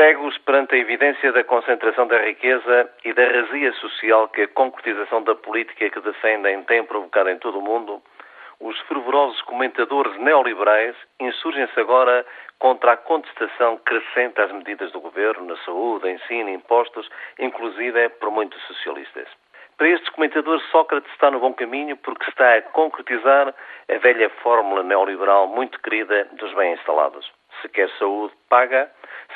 Cegos perante a evidência da concentração da riqueza e da razia social que a concretização da política que defendem tem provocado em todo o mundo, os fervorosos comentadores neoliberais insurgem-se agora contra a contestação crescente às medidas do governo na saúde, ensino, impostos, inclusive por muitos socialistas. Para estes comentadores, Sócrates está no bom caminho porque está a concretizar a velha fórmula neoliberal muito querida dos bem instalados. Se quer saúde, paga.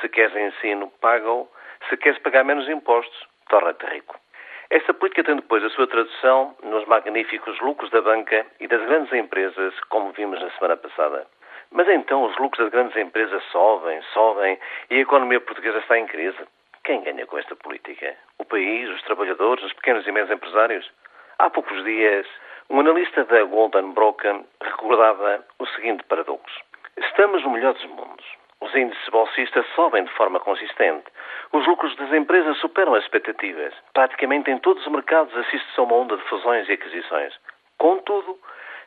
Se queres ensino, paga-o. Se queres pagar menos impostos, torna-te rico. Esta política tem depois a sua tradução nos magníficos lucros da banca e das grandes empresas, como vimos na semana passada. Mas então os lucros das grandes empresas sobem, sobem e a economia portuguesa está em crise. Quem ganha com esta política? O país, os trabalhadores, os pequenos e médios empresários? Há poucos dias, um analista da Golden Broken recordava o seguinte paradoxo. Estamos no melhor dos mundos. Os índices bolsistas sobem de forma consistente. Os lucros das empresas superam as expectativas. Praticamente em todos os mercados assiste-se a uma onda de fusões e aquisições. Contudo,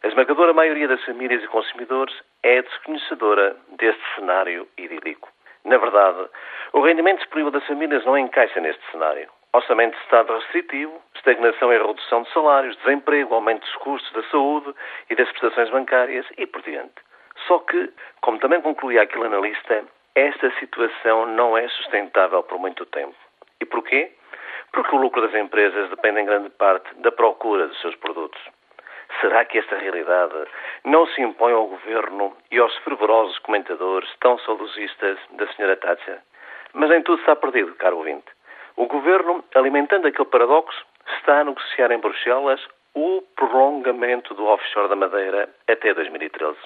a esmagadora maioria das famílias e consumidores é desconhecedora deste cenário idílico. Na verdade, o rendimento disponível das famílias não encaixa neste cenário. Orçamento de Estado restritivo, estagnação e redução de salários, desemprego, aumento dos custos da saúde e das prestações bancárias e por diante. Só que, como também concluía aquele analista, esta situação não é sustentável por muito tempo. E porquê? Porque o lucro das empresas depende em grande parte da procura dos seus produtos. Será que esta realidade não se impõe ao governo e aos fervorosos comentadores tão saudosistas da Sra. Thatcher? Mas em tudo está perdido, caro ouvinte. O governo, alimentando aquele paradoxo, está a negociar em Bruxelas o prolongamento do offshore da Madeira até 2013.